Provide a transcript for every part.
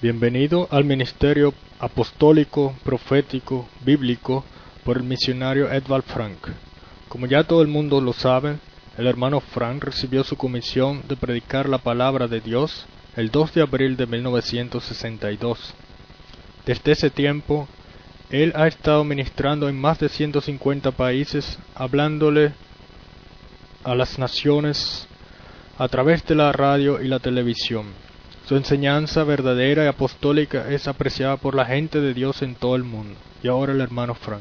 Bienvenido al ministerio apostólico, profético, bíblico por el misionario Edvald Frank. Como ya todo el mundo lo sabe, el hermano Frank recibió su comisión de predicar la palabra de Dios el 2 de abril de 1962. Desde ese tiempo, él ha estado ministrando en más de 150 países, hablándole a las naciones a través de la radio y la televisión. Su enseñanza verdadera y apostólica es apreciada por la gente de Dios en todo el mundo. Y ahora el hermano Frank.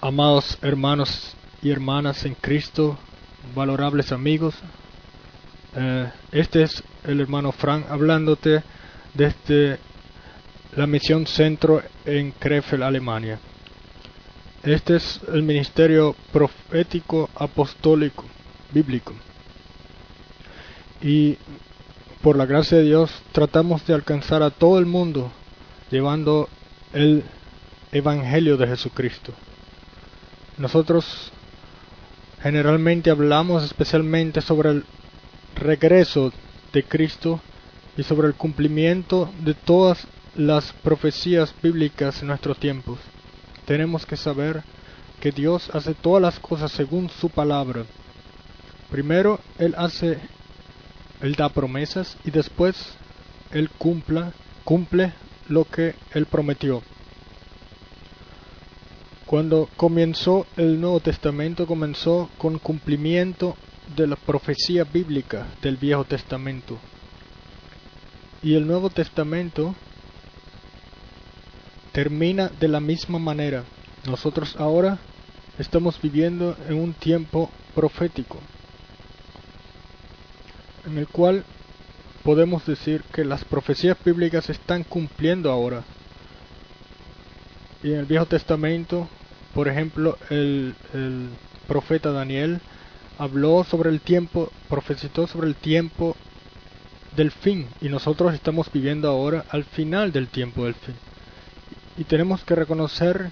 Amados hermanos y hermanas en Cristo, valorables amigos, eh, este es el hermano Frank hablándote desde la misión centro en Krefeld, Alemania. Este es el ministerio profético apostólico bíblico. Y por la gracia de Dios tratamos de alcanzar a todo el mundo llevando el Evangelio de Jesucristo. Nosotros generalmente hablamos especialmente sobre el regreso de Cristo y sobre el cumplimiento de todas las profecías bíblicas en nuestros tiempos. Tenemos que saber que Dios hace todas las cosas según su palabra. Primero Él hace, Él da promesas y después Él cumpla, cumple lo que Él prometió. Cuando comenzó el Nuevo Testamento comenzó con cumplimiento de la profecía bíblica del Viejo Testamento. Y el Nuevo Testamento termina de la misma manera. Nosotros ahora estamos viviendo en un tiempo profético, en el cual podemos decir que las profecías bíblicas se están cumpliendo ahora. Y en el Viejo Testamento, por ejemplo, el, el profeta Daniel habló sobre el tiempo, profetizó sobre el tiempo del fin y nosotros estamos viviendo ahora al final del tiempo del fin. Y tenemos que reconocer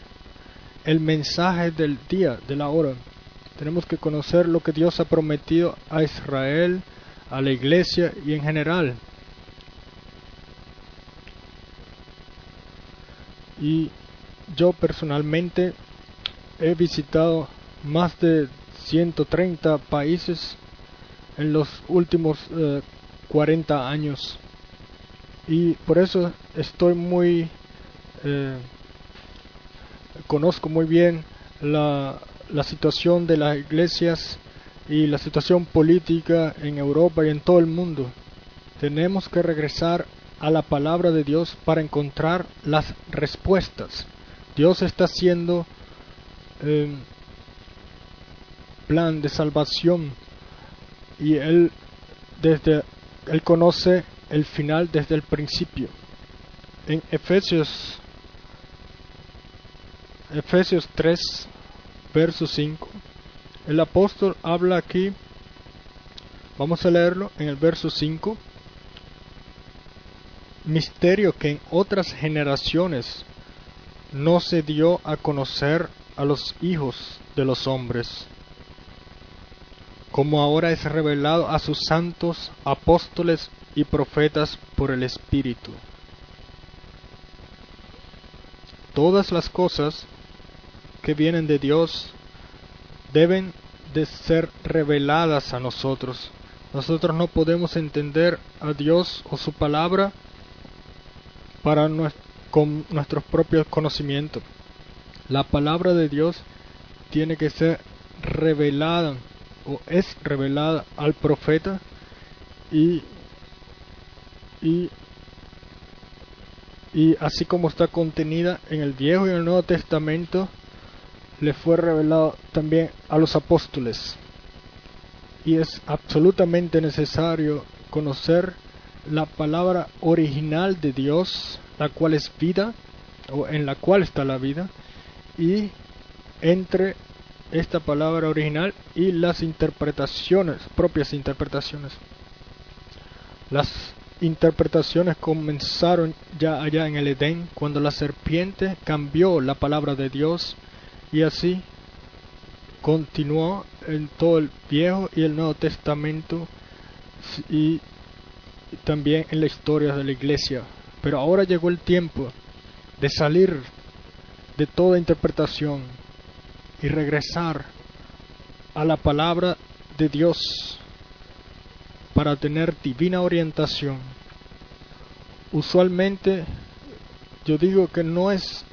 el mensaje del día, de la hora. Tenemos que conocer lo que Dios ha prometido a Israel, a la iglesia y en general. Y yo personalmente he visitado más de 130 países en los últimos 40 eh, años. Y por eso estoy muy... Eh, conozco muy bien la, la situación de las iglesias y la situación política en Europa y en todo el mundo. Tenemos que regresar a la palabra de Dios para encontrar las respuestas. Dios está haciendo eh, plan de salvación y él desde él conoce el final desde el principio. En Efesios Efesios 3 verso 5 el apóstol habla aquí vamos a leerlo en el verso 5 misterio que en otras generaciones no se dio a conocer a los hijos de los hombres como ahora es revelado a sus santos apóstoles y profetas por el Espíritu. Todas las cosas que vienen de Dios deben de ser reveladas a nosotros. Nosotros no podemos entender a Dios o su palabra para con nuestros propios conocimientos. La palabra de Dios tiene que ser revelada o es revelada al profeta y, y, y así como está contenida en el Viejo y el Nuevo Testamento, le fue revelado también a los apóstoles. Y es absolutamente necesario conocer la palabra original de Dios, la cual es vida, o en la cual está la vida, y entre esta palabra original y las interpretaciones, propias interpretaciones. Las interpretaciones comenzaron ya allá en el Edén, cuando la serpiente cambió la palabra de Dios y así continuó en todo el Viejo y el Nuevo Testamento y también en la historia de la iglesia. Pero ahora llegó el tiempo de salir de toda interpretación y regresar a la palabra de Dios para tener divina orientación. Usualmente yo digo que no es,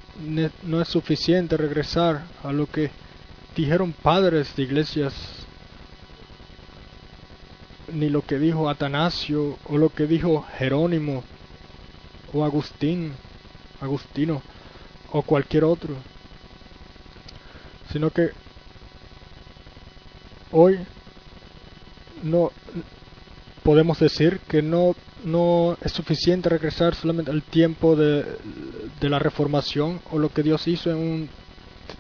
no es suficiente regresar a lo que dijeron padres de iglesias, ni lo que dijo Atanasio o lo que dijo Jerónimo o Agustín, Agustino o cualquier otro, sino que hoy no podemos decir que no, no es suficiente regresar solamente al tiempo de, de la reformación o lo que Dios hizo en un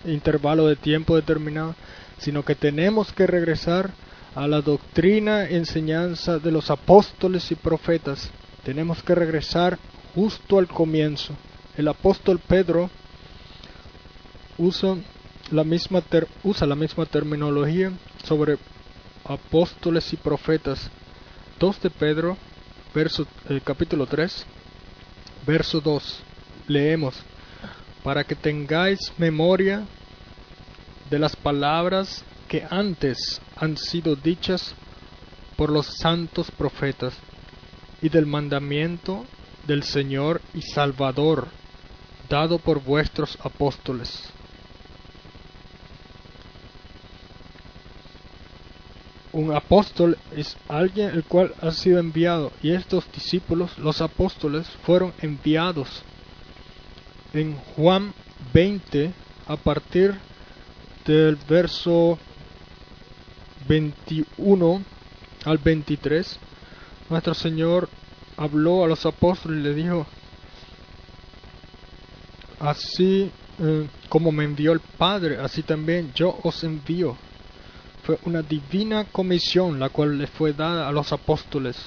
intervalo de tiempo determinado, sino que tenemos que regresar a la doctrina, enseñanza de los apóstoles y profetas. Tenemos que regresar justo al comienzo. El apóstol Pedro usa la misma, terminología sobre apóstoles y profetas. 2 de Pedro, verso, eh, capítulo 3, verso 2. Leemos, para que tengáis memoria de las palabras que antes han sido dichas por los santos profetas y del mandamiento del Señor y Salvador dado por vuestros apóstoles. Un apóstol es alguien el cual ha sido enviado y estos discípulos, los apóstoles, fueron enviados. En Juan 20, a partir del verso 21 al 23, nuestro Señor habló a los apóstoles y le dijo, así eh, como me envió el Padre, así también yo os envío. Fue una divina comisión la cual le fue dada a los apóstoles.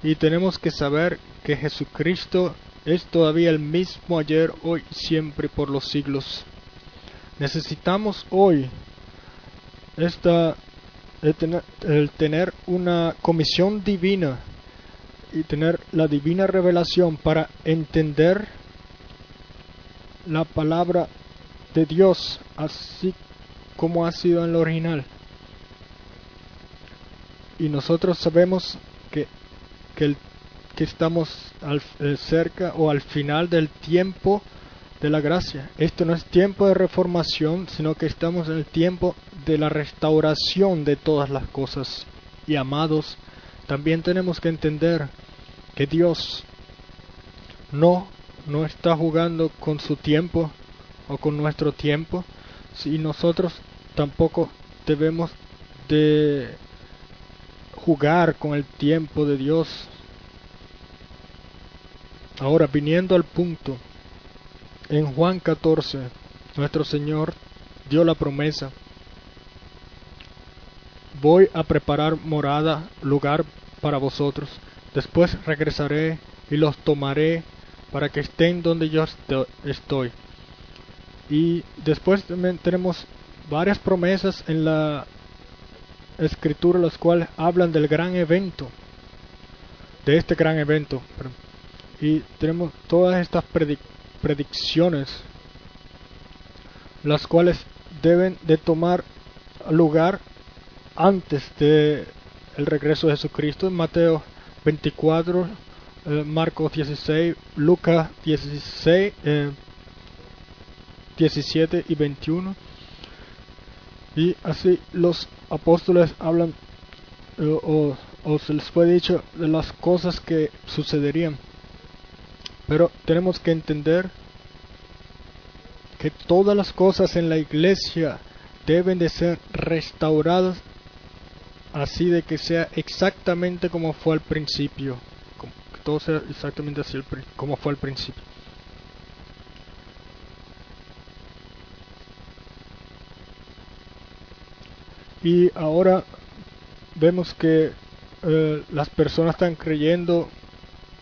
Y tenemos que saber que Jesucristo es todavía el mismo ayer, hoy y siempre por los siglos. Necesitamos hoy esta, el tener, el tener una comisión divina y tener la divina revelación para entender la palabra de Dios así como ha sido en lo original. Y nosotros sabemos que, que, estamos al, eh, cerca o al final del tiempo de la gracia. Esto no es tiempo de reformación, sino que estamos en el tiempo de la restauración de todas las cosas. Y amados, también tenemos que entender que Dios no, no está jugando con su tiempo o con nuestro tiempo, y nosotros tampoco debemos de jugar con el tiempo de Dios. Ahora, viniendo al punto, en Juan 14, nuestro Señor dio la promesa, voy a preparar morada, lugar para vosotros, después regresaré y los tomaré para que estén donde yo estoy. Y después tenemos varias promesas en la escritura las cuales hablan del gran evento, de este gran evento. Y tenemos todas estas predicciones, las cuales deben de tomar lugar antes de el regreso de Jesucristo en Mateo 24, eh, Marcos 16, Lucas 16, 17 y 21. Y así los apóstoles hablan eh, o, o se les fue dicho de las cosas que sucederían. Pero tenemos que entender que todas las cosas en la iglesia deben de ser restauradas así de que sea exactamente como fue al principio. Que todo sea exactamente así como fue al principio. Y ahora vemos que eh, las personas están creyendo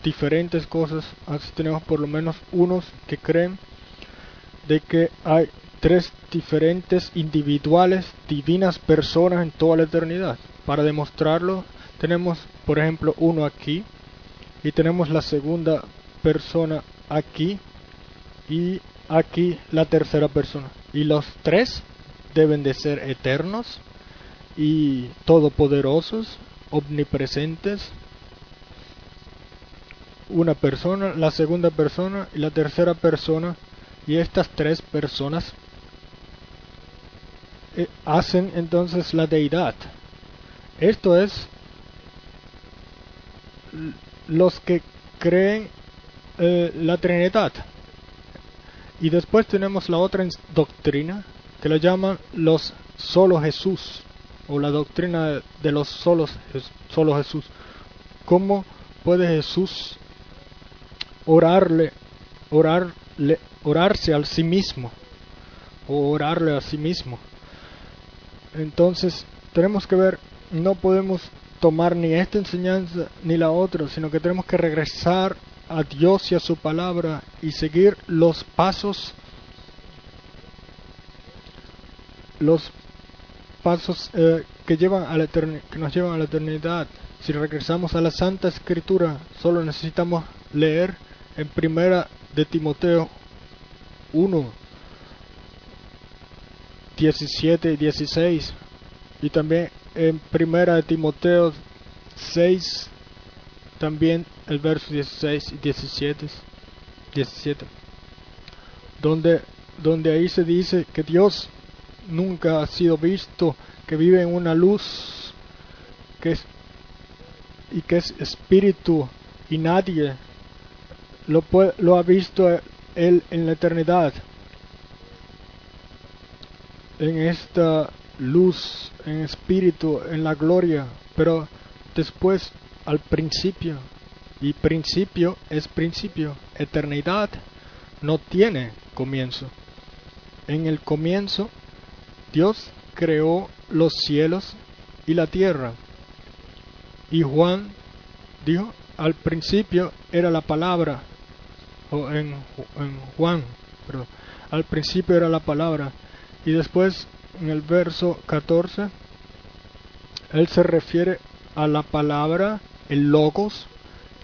diferentes cosas. Así tenemos por lo menos unos que creen de que hay tres diferentes individuales, divinas personas en toda la eternidad. Para demostrarlo, tenemos por ejemplo uno aquí y tenemos la segunda persona aquí y aquí la tercera persona. Y los tres deben de ser eternos y todopoderosos, omnipresentes. Una persona, la segunda persona y la tercera persona. Y estas tres personas eh, hacen entonces la deidad. Esto es los que creen eh, la Trinidad. Y después tenemos la otra doctrina que la llaman los solo Jesús o la doctrina de los solos solo Jesús. ¿Cómo puede Jesús orarle, orarle, orarse a sí mismo o orarle a sí mismo? Entonces tenemos que ver, no podemos tomar ni esta enseñanza ni la otra, sino que tenemos que regresar a Dios y a su palabra y seguir los pasos los pasos eh, que llevan a la que nos llevan a la eternidad. Si regresamos a la Santa Escritura, solo necesitamos leer en primera de Timoteo 1 17 y 16 y también en primera de Timoteo 6 también el verso 16 y 17 17 donde donde ahí se dice que Dios nunca ha sido visto que vive en una luz que es y que es espíritu y nadie lo, lo ha visto él en la eternidad en esta luz, en espíritu, en la gloria, pero después al principio. Y principio es principio. Eternidad no tiene comienzo. En el comienzo Dios creó los cielos y la tierra. Y Juan dijo, al principio era la palabra, o en, Juan, pero al principio era la palabra. Y después en el verso 14, él se refiere a la palabra, el logos,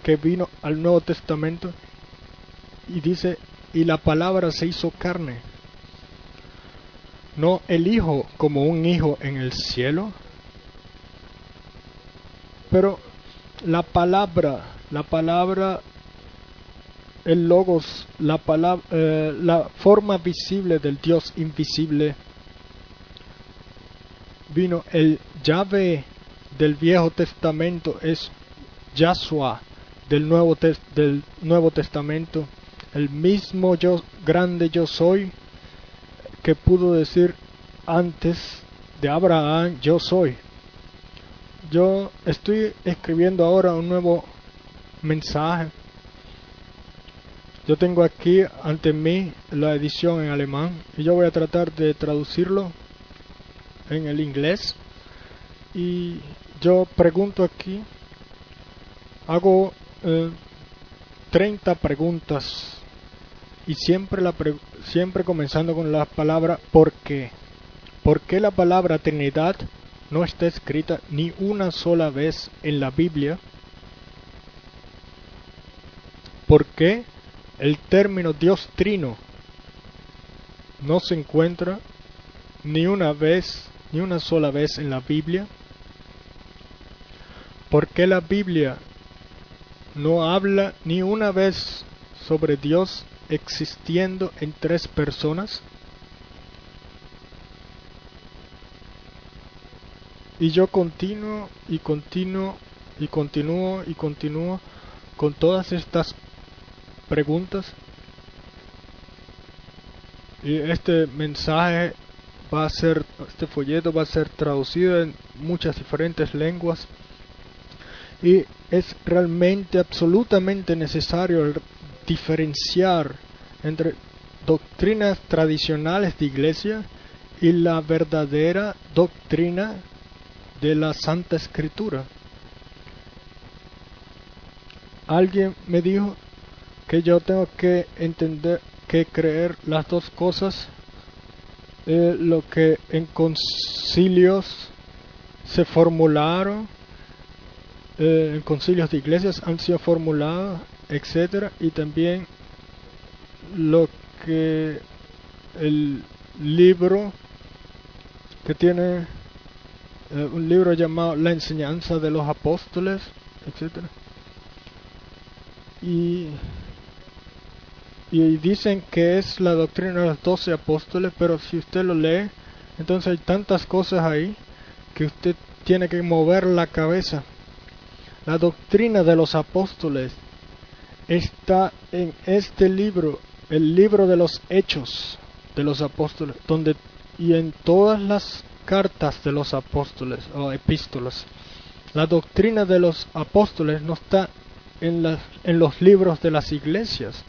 que vino al Nuevo Testamento y dice, y la palabra se hizo carne. No el Hijo como un Hijo en el cielo, pero la palabra, la palabra, el logos, la palabra, eh, la forma visible del Dios invisible vino el llave del Viejo Testamento es Yahshua del Nuevo, del Nuevo Testamento, el mismo yo grande yo soy que pudo decir antes de Abraham yo soy. Yo estoy escribiendo ahora un nuevo mensaje. Yo tengo aquí ante mí la edición en alemán y yo voy a tratar de traducirlo en el inglés y yo pregunto aquí, hago 30 eh, preguntas y siempre, la siempre comenzando con la palabra ¿por qué? ¿Por qué la palabra Trinidad no está escrita ni una sola vez en la Biblia? ¿Por qué el término Dios Trino no se encuentra ni una vez ni una sola vez en la Biblia? ¿Por qué la Biblia no habla ni una vez sobre Dios existiendo en tres personas? Y yo continuo y continuo y continúo y continúo con todas estas preguntas. Y este mensaje va a ser, este folleto va a ser traducido en muchas diferentes lenguas y es realmente absolutamente necesario diferenciar entre doctrinas tradicionales de iglesia y la verdadera doctrina de la Santa Escritura. Alguien me dijo que yo tengo que entender que creer las dos cosas eh, lo que en concilios se formularon eh, en concilios de iglesias han sido formuladas, etcétera, y también lo que el libro que tiene eh, un libro llamado La enseñanza de los apóstoles, etcétera. Y, y dicen que es la doctrina de los doce apóstoles, pero si usted lo lee, entonces hay tantas cosas ahí que usted tiene que mover la cabeza. La doctrina de los apóstoles está en este libro, el libro de los hechos de los apóstoles, donde y en todas las cartas de los apóstoles o epístolas. La doctrina de los apóstoles no está en, en los libros de las iglesias,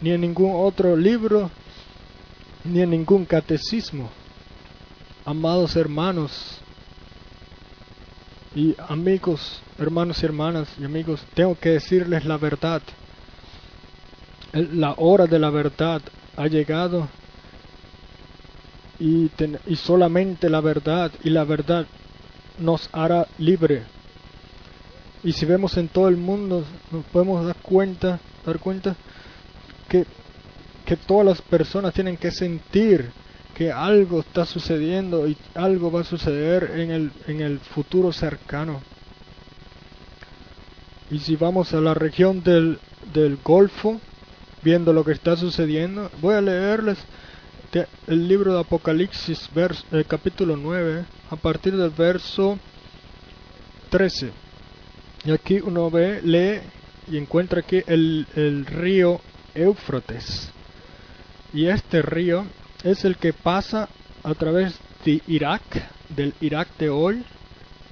ni en ningún otro libro, ni en ningún catecismo. Amados hermanos y amigos, hermanos y hermanas y amigos, tengo que decirles la verdad. La hora de la verdad ha llegado y, solamente la verdad y la verdad nos hará libre. Y si vemos en todo el mundo, nos podemos dar cuenta, dar cuenta que, que todas las personas tienen que sentir que algo está sucediendo y algo va a suceder en el, en el futuro cercano. Y si vamos a la región del, del Golfo, viendo lo que está sucediendo, voy a leerles el libro de Apocalipsis, eh, capítulo 9, a partir del verso 13. Y aquí uno ve, lee y encuentra aquí el, río Éufrates. Y este río es el que pasa a través de Irak, del Irak de hoy,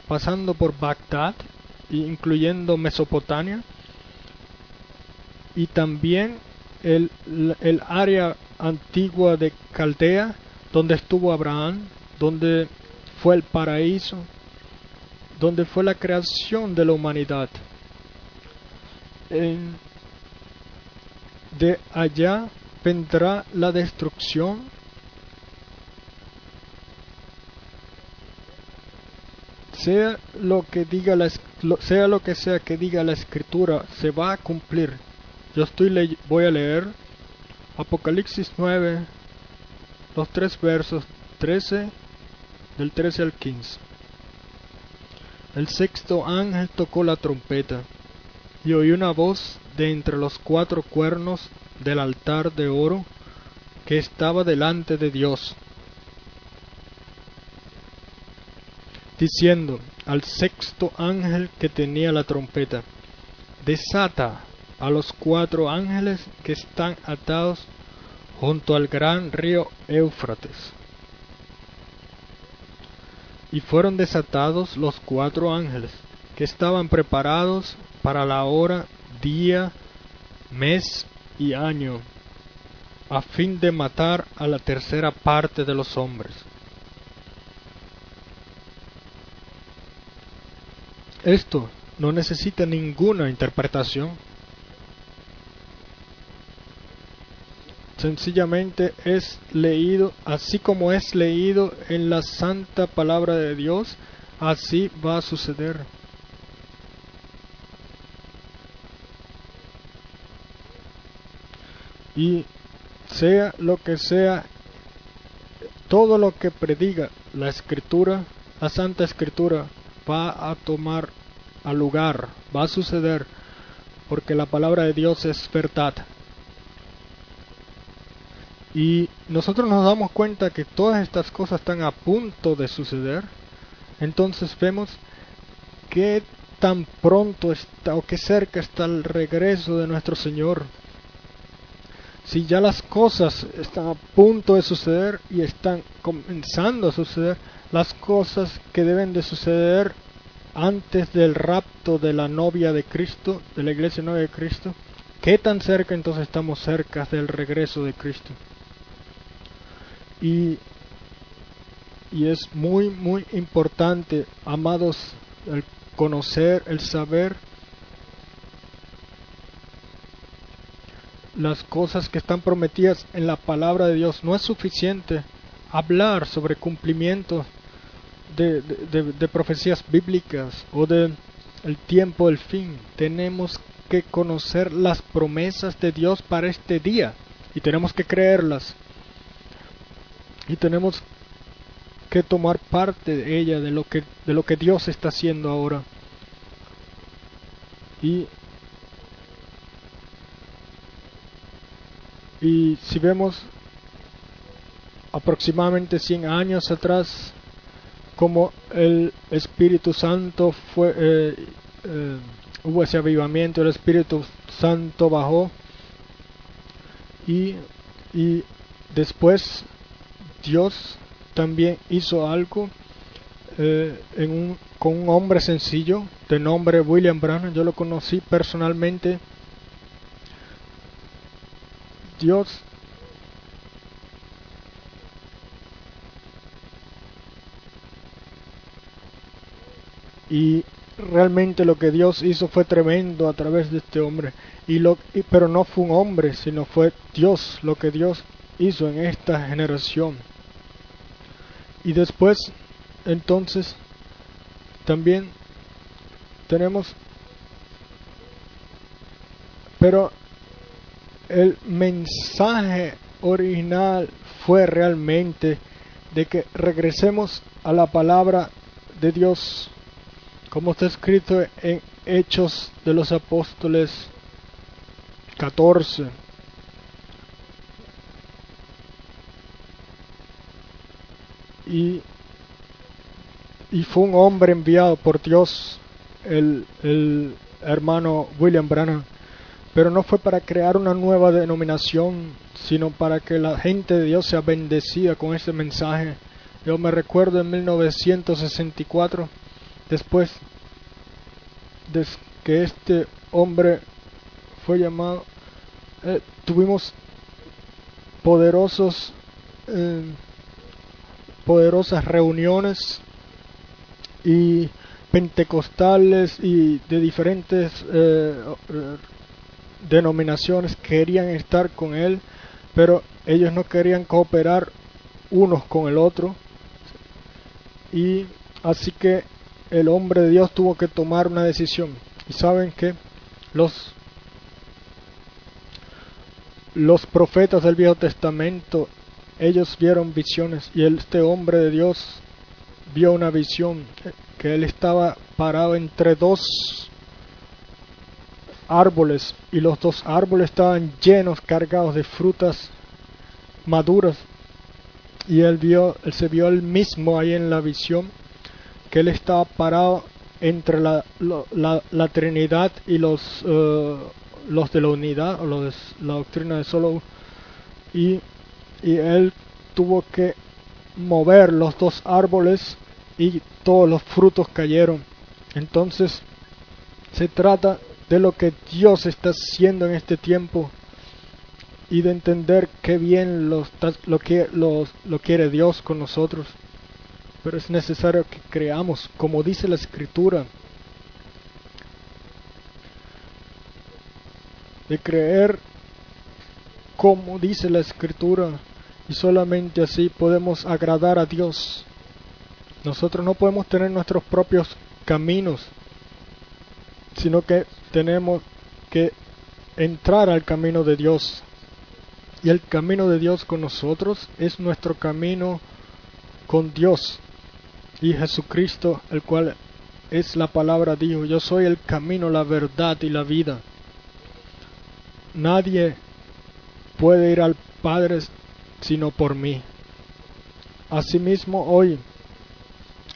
pasando por Bagdad, incluyendo Mesopotamia, y también el, el área antigua de Caldea, donde estuvo Abraham, donde fue el paraíso, donde fue la creación de la humanidad. de allá vendrá la destrucción. Sea lo que diga la, sea lo que sea que diga la escritura, se va a cumplir. Yo estoy voy a leer Apocalipsis 9, los tres versos 13, del 13 al 15. El sexto ángel tocó la trompeta, y oí una voz de entre los cuatro cuernos del altar de oro que estaba delante de Dios, diciendo al sexto ángel que tenía la trompeta, desata a los cuatro ángeles que están atados junto al gran río Éufrates. Y fueron desatados los cuatro ángeles que estaban preparados para la hora, día, mes y año, a fin de matar a la tercera parte de los hombres. Esto no necesita ninguna interpretación sencillamente es leído así como es leído en la santa palabra de Dios, así va a suceder. Y sea lo que sea, todo lo que prediga la escritura, la santa escritura, va a tomar a lugar, va a suceder, porque la palabra de Dios es verdad. Y nosotros nos damos cuenta que todas estas cosas están a punto de suceder. Entonces vemos qué tan pronto está o qué cerca está el regreso de nuestro Señor. Si ya las cosas están a punto de suceder y están comenzando a suceder, las cosas que deben de suceder antes del rapto de la novia de Cristo, de la iglesia novia de Cristo, ¿qué tan cerca entonces estamos cerca del regreso de Cristo? Y, y es muy, muy importante, amados, el conocer, el saber las cosas que están prometidas en la palabra de Dios. No es suficiente hablar sobre cumplimiento de, de, profecías bíblicas o de el tiempo del fin. Tenemos que conocer las promesas de Dios para este día y tenemos que creerlas. Y tenemos que tomar parte de ella, de lo que, de lo que Dios está haciendo ahora. Y, y si vemos aproximadamente 100 años atrás, como el Espíritu Santo fue, eh, eh, hubo ese avivamiento, el Espíritu Santo bajó y, y después Dios también hizo algo eh, en un, con un hombre sencillo de nombre William Branham. Yo lo conocí personalmente. Dios. Y realmente lo que Dios hizo fue tremendo a través de este hombre. Y lo pero no fue un hombre sino fue Dios lo que Dios hizo en esta generación. Y después entonces también tenemos pero el mensaje original fue realmente de que regresemos a la palabra de Dios como está escrito en Hechos de los Apóstoles 14. Y, y fue un hombre enviado por Dios, el, el hermano William Branham, pero no fue para crear una nueva denominación, sino para que la gente de Dios sea bendecida con ese mensaje. Yo me recuerdo en 1964 Después de que este hombre fue llamado, eh, tuvimos poderosos, eh, poderosas reuniones y pentecostales y de diferentes eh, denominaciones querían estar con él, pero ellos no querían cooperar unos con el otro. Y así que el hombre de Dios tuvo que tomar una decisión. Y saben que los, los profetas del Viejo Testamento, ellos vieron visiones y este hombre de Dios vio una visión que él estaba parado entre dos árboles y los dos árboles estaban llenos, cargados de frutas maduras y él vio, él se vio él mismo ahí en la visión que él estaba parado entre la, la, Trinidad y los, eh, los de la unidad, o la doctrina de solo, y, y él tuvo que mover los dos árboles y todos los frutos cayeron. Entonces, se trata de lo que Dios está haciendo en este tiempo y de entender qué bien lo, lo, que, lo, lo quiere Dios con nosotros pero es necesario que creamos como dice la escritura. De creer como dice la escritura y solamente así podemos agradar a Dios. Nosotros no podemos tener nuestros propios caminos, sino que tenemos que entrar al camino de Dios. Y el camino de Dios con nosotros es nuestro camino con Dios. Y Jesucristo, el cual es la palabra, dijo, yo soy el camino, la verdad y la vida. Nadie puede ir al Padre sino por mí. Asimismo hoy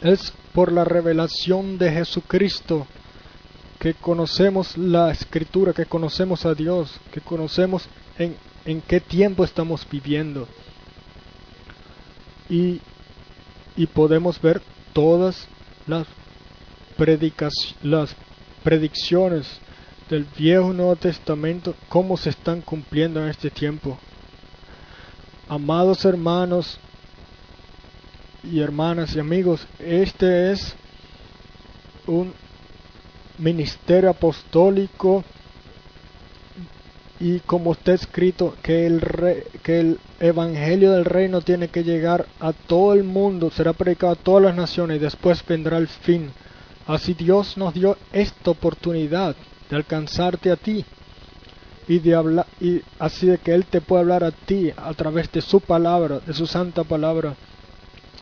es por la revelación de Jesucristo que conocemos la escritura, que conocemos a Dios, que conocemos en, en qué tiempo estamos viviendo. Y, y podemos ver todas las, las predicciones del Viejo y Nuevo Testamento, cómo se están cumpliendo en este tiempo. Amados hermanos y hermanas y amigos, este es un ministerio apostólico y como está escrito que el, que el evangelio del reino tiene que llegar a todo el mundo, será predicado a todas las naciones y después vendrá el fin. Así Dios nos dio esta oportunidad de alcanzarte a ti y de hablar y así de que él te pueda hablar a ti a través de su palabra, de su santa palabra.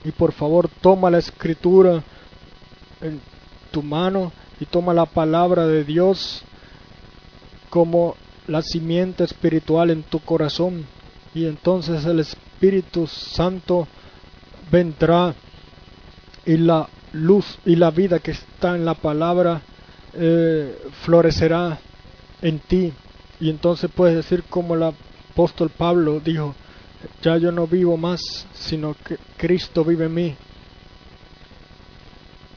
Y por favor, toma la escritura en tu mano y toma la palabra de Dios como la simiente espiritual en tu corazón. Y entonces el Espíritu Santo vendrá y la luz y la vida que está en la palabra eh, florecerá en ti. Y entonces puedes decir como el apóstol Pablo dijo ya yo no vivo más sino que Cristo vive en mí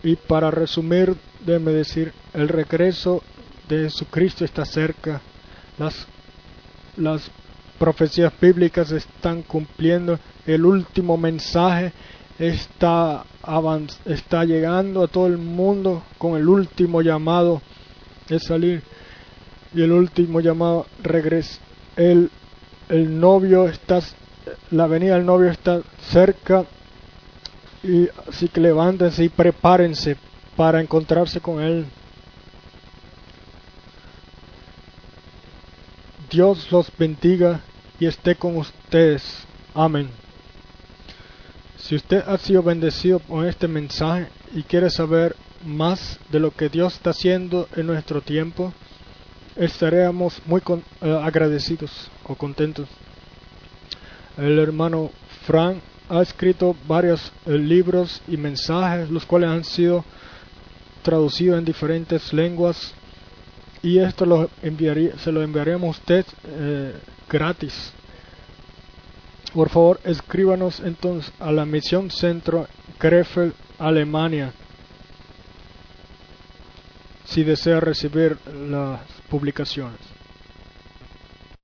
y para resumir déjeme decir el regreso de Jesucristo está cerca. Las las profecías bíblicas están cumpliendo. El último mensaje está, está llegando a todo el mundo con el último llamado de salir. Y el último llamado regresa. El, el novio está, la venida del novio está cerca. Y así que levántense y prepárense para encontrarse con él. Dios los bendiga y esté con ustedes. Amén. Si usted ha sido bendecido con este mensaje y quiere saber más de lo que Dios está haciendo en nuestro tiempo, estaremos muy eh, agradecidos o contentos. El hermano Frank ha escrito varios eh, libros y mensajes, los cuales han sido traducidos en diferentes lenguas y esto lo enviaría, se lo enviaremos a usted eh, gratis. Por favor, escríbanos entonces a la Misión Centro Krefeld, Alemania, si desea recibir las publicaciones.